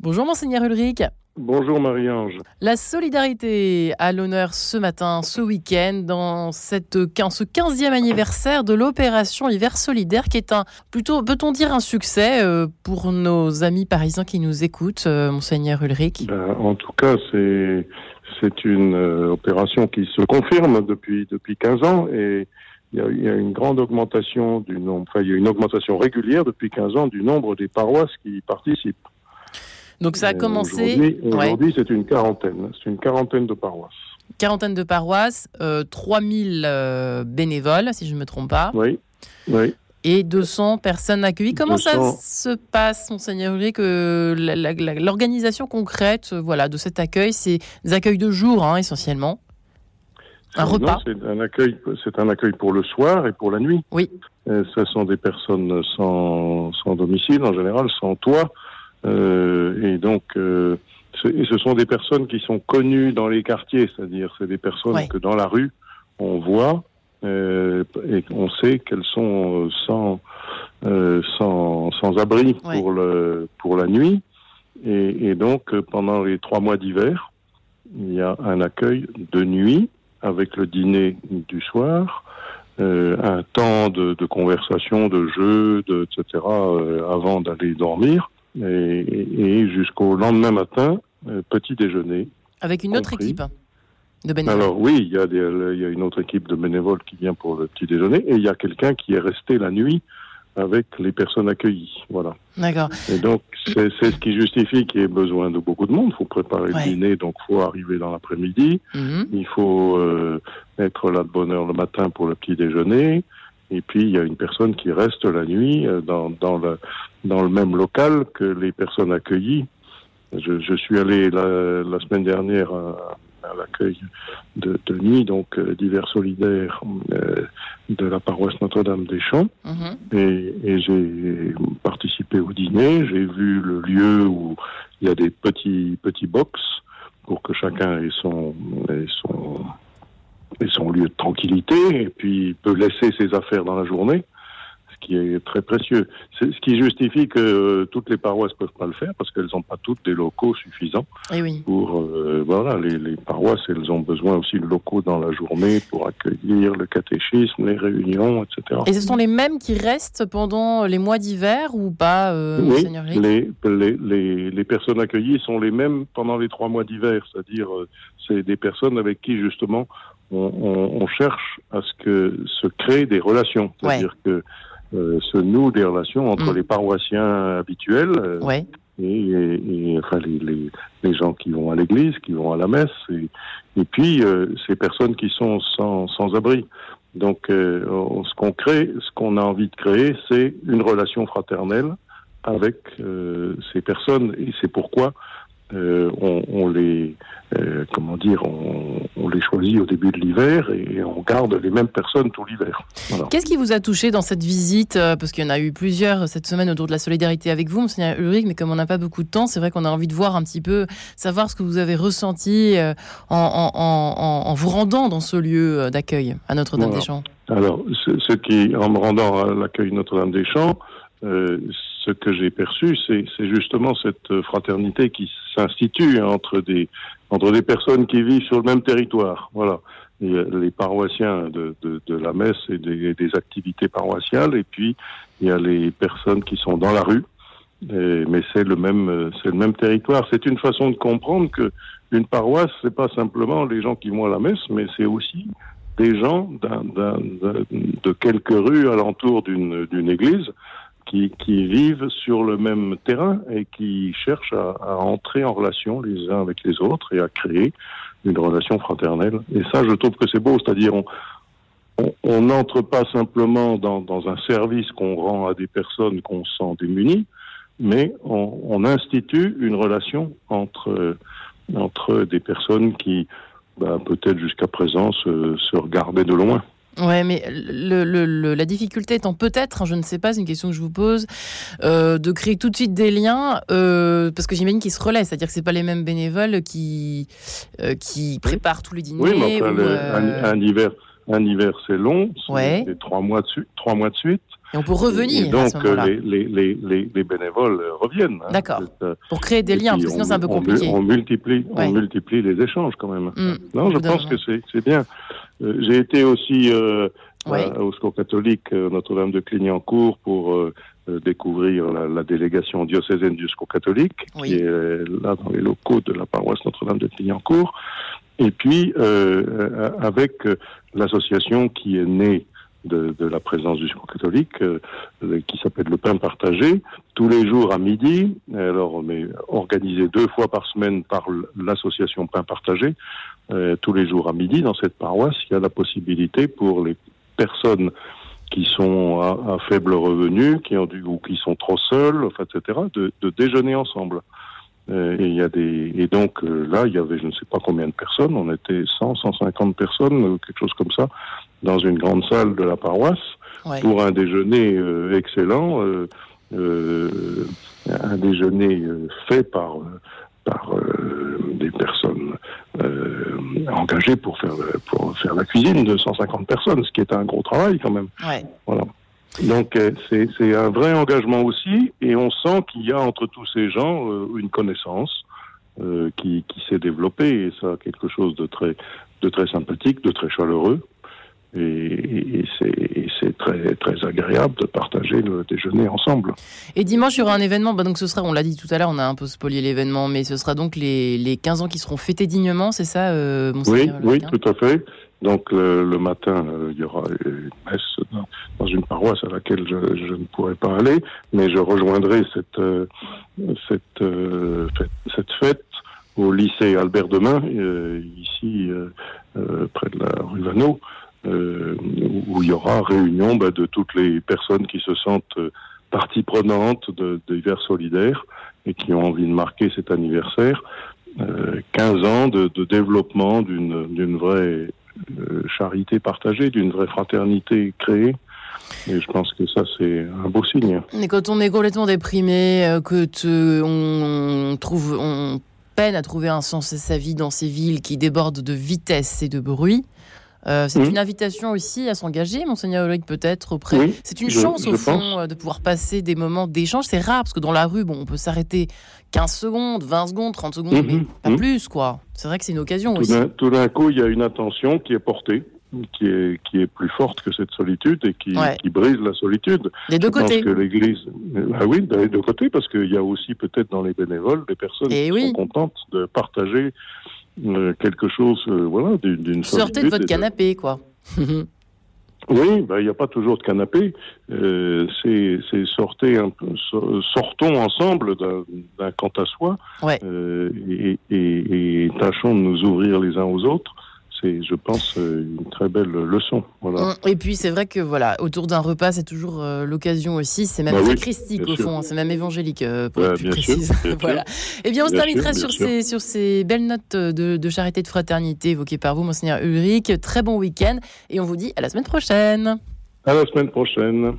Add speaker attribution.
Speaker 1: Bonjour monseigneur Ulrich.
Speaker 2: Bonjour Marie-Ange.
Speaker 1: La solidarité à l'honneur ce matin, ce week-end, dans cette, ce 15e anniversaire de l'opération Hiver solidaire, qui est un, plutôt, peut-on dire, un succès euh, pour nos amis parisiens qui nous écoutent, euh, Monseigneur Ulrich?
Speaker 2: Ben, En tout cas, c'est, c'est une euh, opération qui se confirme depuis, depuis 15 ans et il y, a, il y a une grande augmentation du nombre, enfin, il y a une augmentation régulière depuis 15 ans du nombre des paroisses qui y participent.
Speaker 1: Donc ça a commencé.
Speaker 2: Aujourd'hui, c'est une quarantaine. C'est une quarantaine de paroisses.
Speaker 1: Quarantaine de paroisses, euh, 3000 euh, bénévoles, si je ne me trompe pas.
Speaker 2: Oui. oui.
Speaker 1: Et 200 personnes accueillies. Comment
Speaker 2: 200...
Speaker 1: ça se passe, Monseigneur Ulrich, l'organisation concrète voilà, de cet accueil C'est des accueils de jour, hein, essentiellement un
Speaker 2: non,
Speaker 1: repas
Speaker 2: C'est un, accueil, c'est un accueil pour le soir et pour la nuit.
Speaker 1: Oui.
Speaker 2: Euh, ce sont des personnes sans, sans domicile, en général, sans toit. Euh, et donc, euh, et ce sont des personnes qui sont connues dans les quartiers, c'est-à-dire c'est des personnes
Speaker 1: Ouais.
Speaker 2: que dans la rue on voit euh, et on sait qu'elles sont sans euh, sans, sans abri
Speaker 1: Ouais.
Speaker 2: pour le pour la nuit. Et, et donc pendant les trois mois d'hiver, il y a un accueil de nuit avec le dîner du soir. Euh, un temps de, de conversation, de jeu, de, etc., euh, avant d'aller dormir et, et jusqu'au lendemain matin, euh, petit déjeuner.
Speaker 1: avec une autre
Speaker 2: compris.
Speaker 1: équipe de bénévoles.
Speaker 2: Alors oui, il y, a des, il y a une autre équipe de bénévoles qui vient pour le petit déjeuner et il y a quelqu'un qui est resté la nuit avec les personnes accueillies. Voilà.
Speaker 1: D'accord.
Speaker 2: Et donc c'est c'est ce qui justifie qu'il y ait besoin de beaucoup de monde. Il faut préparer
Speaker 1: Ouais.
Speaker 2: le dîner, donc il faut arriver dans l'après-midi.
Speaker 1: Mhm.
Speaker 2: Il faut euh, être là de bonne heure le matin pour le petit déjeuner. Et puis, il y a une personne qui reste la nuit euh, dans, dans, le, dans le même local que les personnes accueillies. Je, je suis allé la, la semaine dernière à, à l'accueil de, de nuit, donc euh, d'hiver solidaire euh, de la paroisse Notre-Dame des Champs.
Speaker 1: Mhm.
Speaker 2: Et, et j'ai participé au dîner. J'ai vu le lieu où il y a des petits petits box pour que chacun ait son ait son ait son lieu de tranquillité et puis peut laisser ses affaires dans la journée, ce qui est très précieux. C'est ce qui justifie que euh, toutes les paroisses peuvent pas le faire parce qu'elles n'ont pas toutes des locaux suffisants
Speaker 1: Et oui.
Speaker 2: pour euh, voilà les, les paroisses elles ont besoin aussi de locaux dans la journée pour accueillir le catéchisme, les réunions, etc.
Speaker 1: Et ce sont les mêmes qui restent pendant les mois d'hiver ou pas, euh,
Speaker 2: Oui, les, les, les, les personnes accueillies sont les mêmes pendant les trois mois d'hiver, c'est-à-dire euh, c'est des personnes avec qui justement on, on, on cherche à ce que se créent des relations, c'est-à-dire que se nouent des relations entre
Speaker 1: Mm.
Speaker 2: les paroissiens habituels euh,
Speaker 1: Ouais.
Speaker 2: et, et- et, enfin les, les, les gens qui vont à l'église, qui vont à la messe, et, et puis euh, ces personnes qui sont sans, sans abri. Donc, euh, ce qu'on crée, ce qu'on a envie de créer, c'est une relation fraternelle avec euh, ces personnes, et c'est pourquoi euh, on, on les, euh, comment dire, on, on les choisit au début de l'hiver et on garde les mêmes personnes tout l'hiver. Voilà.
Speaker 1: Qu'est-ce qui vous a touché dans cette visite euh, Parce qu'il y en a eu plusieurs cette semaine autour de la solidarité avec vous, Monseigneur Ulrich, mais comme on n'a pas beaucoup de temps, c'est vrai qu'on a envie de voir un petit peu, savoir ce que vous avez ressenti en, en- en- en- en vous rendant dans ce lieu d'accueil à Notre-Dame
Speaker 2: Voilà.
Speaker 1: des Champs.
Speaker 2: Alors, ce, ce qui, en me rendant à l'accueil Notre-Dame-des-Champs, euh, ce que j'ai perçu, c'est justement cette fraternité qui s'institue entre des, entre des personnes qui vivent sur le même territoire. Voilà. Il y a les paroissiens de, de, de la messe et des, des activités paroissiales, et puis il y a les personnes qui sont dans la rue. Et- mais c'est le même, euh, c'est le même territoire. C'est une façon de comprendre que une paroisse, c'est pas simplement les gens qui vont à la messe, mais c'est aussi des gens d'un- d'un- de quelques rues alentour d'une église qui, vivent sur le même terrain et qui cherchent à, entrer en relation les uns avec les autres et à créer une relation fraternelle. Et ça, je trouve que c'est beau, c'est-à-dire on n'entre pas simplement dans, un service qu'on rend à des personnes qu'on sent démunies, mais on, institue une relation entre, entre des personnes qui, bah, peut-être jusqu'à présent, se, se regardaient de loin.
Speaker 1: Ouais, mais le, le- le- la difficulté étant peut-être, hein, je ne sais pas, c'est une question que je vous pose, euh, de créer tout de suite des liens, euh, parce que j'imagine qu'ils se relaient, c'est-à-dire que c'est pas les mêmes bénévoles qui euh, qui préparent tous les dîners.
Speaker 2: Oui, mais enfin,
Speaker 1: ou,
Speaker 2: un, un hiver, un hiver c'est long, c'est
Speaker 1: Ouais.
Speaker 2: trois mois de suite, trois mois de suite.
Speaker 1: Et on peut revenir
Speaker 2: et donc,
Speaker 1: à ce moment-là.
Speaker 2: Les, les, les, les, bénévoles reviennent.
Speaker 1: Hein. D'accord. Pour créer des liens, parce que sinon c'est un peu compliqué.
Speaker 2: On, multiplie, ouais. on multiplie les échanges quand même. Mmh. Non, je pense que c'est bien. Euh, J'ai été aussi euh,
Speaker 1: oui.
Speaker 2: au Secours catholique Notre-Dame de Clignancourt pour euh, découvrir la, la, délégation diocésaine du Secours catholique,
Speaker 1: oui.
Speaker 2: qui est là dans les locaux de la paroisse Notre-Dame de Clignancourt. Et puis, euh, avec l'association qui est née de, la présence du Secours catholique, euh, qui s'appelle le pain partagé, tous les jours à midi, alors est organisé deux fois par semaine par l'association pain partagé, euh, tous les jours à midi dans cette paroisse, il y a la possibilité pour les personnes qui sont à, faible revenu, qui ont du, ou qui sont trop seuls, enfin, etc., de déjeuner ensemble. Euh, et il y a des et donc euh, là il y avait je ne sais pas combien de personnes, on était 100, 150 personnes, quelque chose comme ça, dans une grande salle de la paroisse
Speaker 1: ouais.
Speaker 2: pour un déjeuner euh, excellent, un déjeuner fait par par des personnes engagées pour faire pour faire la cuisine de 150 personnes, ce qui est un gros travail quand même.
Speaker 1: Ouais.
Speaker 2: Voilà. Donc c'est un vrai engagement aussi, et on sent qu'il y a entre tous ces gens euh, une connaissance euh, qui, qui s'est développée, et ça quelque chose de très, de très sympathique, de très chaleureux, et, et, et c'est très, très agréable de partager le déjeuner ensemble.
Speaker 1: Et dimanche, il y aura un événement, bah donc ce sera, on l'a dit tout à l'heure, on a un peu spolié l'événement, mais ce sera donc les, les 15 ans qui seront fêtés dignement, c'est ça, euh,
Speaker 2: Oui, oui, tout à fait. Donc le, le matin, euh, il y aura une messe dans, dans, une paroisse à laquelle je, je, ne pourrai pas aller, mais je rejoindrai cette euh, cette, euh, fête, cette fête au lycée Albert Demain, ici près de la rue Vanneau, où il y aura réunion bah, de toutes les personnes qui se sentent partie prenante de, de l'hiver solidaire et qui ont envie de marquer cet anniversaire. 15 ans de, développement d'une vraie euh, charité partagée, d'une vraie fraternité créée. Et je pense que ça, c'est un beau signe.
Speaker 1: Et quand on est complètement déprimé, euh, que on, on, trouve, on peine à trouver un sens à sa vie dans ces villes qui débordent de vitesse et de bruit, euh, c'est mmh. une invitation aussi à s'engager, monseigneur Ulrich, peut-être auprès.
Speaker 2: Oui,
Speaker 1: c'est une
Speaker 2: je,
Speaker 1: chance
Speaker 2: je
Speaker 1: au fond
Speaker 2: pense.
Speaker 1: de pouvoir passer des moments d'échange. C'est rare parce que dans la rue, bon, on peut s'arrêter 15 secondes, 20 secondes, 30 secondes,
Speaker 2: Mmh,
Speaker 1: mais pas
Speaker 2: mmh.
Speaker 1: plus, quoi. C'est vrai que c'est une occasion
Speaker 2: Tout
Speaker 1: aussi.
Speaker 2: Tout d'un coup, il y a une attention qui est portée, qui est, qui est plus forte que cette solitude et qui,
Speaker 1: Ouais.
Speaker 2: qui brise la solitude.
Speaker 1: Des deux
Speaker 2: Je pense
Speaker 1: côtés.
Speaker 2: que l'Église, ah oui, des deux côtés, parce qu'il y a aussi peut-être dans les bénévoles des personnes
Speaker 1: Eh
Speaker 2: qui
Speaker 1: oui.
Speaker 2: sont contentes de partager euh, quelque chose, euh, voilà, d'une
Speaker 1: Sortez de votre canapé, quoi.
Speaker 2: Oui, ben, il n'y a pas toujours de canapé. Euh, c'est sortez un peu, so- sortons ensemble d'un quant à soi
Speaker 1: Ouais.
Speaker 2: euh, et, et, et tâchons de nous ouvrir les uns aux autres. C'est, je pense, euh, une très belle leçon. Voilà.
Speaker 1: Et puis c'est vrai que voilà, autour d'un repas, c'est toujours euh, l'occasion aussi. C'est même
Speaker 2: Bah
Speaker 1: très
Speaker 2: oui,
Speaker 1: christique au
Speaker 2: sûr.
Speaker 1: fond, hein, c'est même évangélique euh, pour
Speaker 2: Bah,
Speaker 1: être plus précise.
Speaker 2: sûr.
Speaker 1: voilà. Eh bien, on se terminera
Speaker 2: sûr,
Speaker 1: sur
Speaker 2: sûr.
Speaker 1: ces sur ces belles notes de, de charité, de fraternité évoquées par vous, monseigneur Ulrich. Très bon week-end et on vous dit à la semaine prochaine.
Speaker 2: À la semaine prochaine.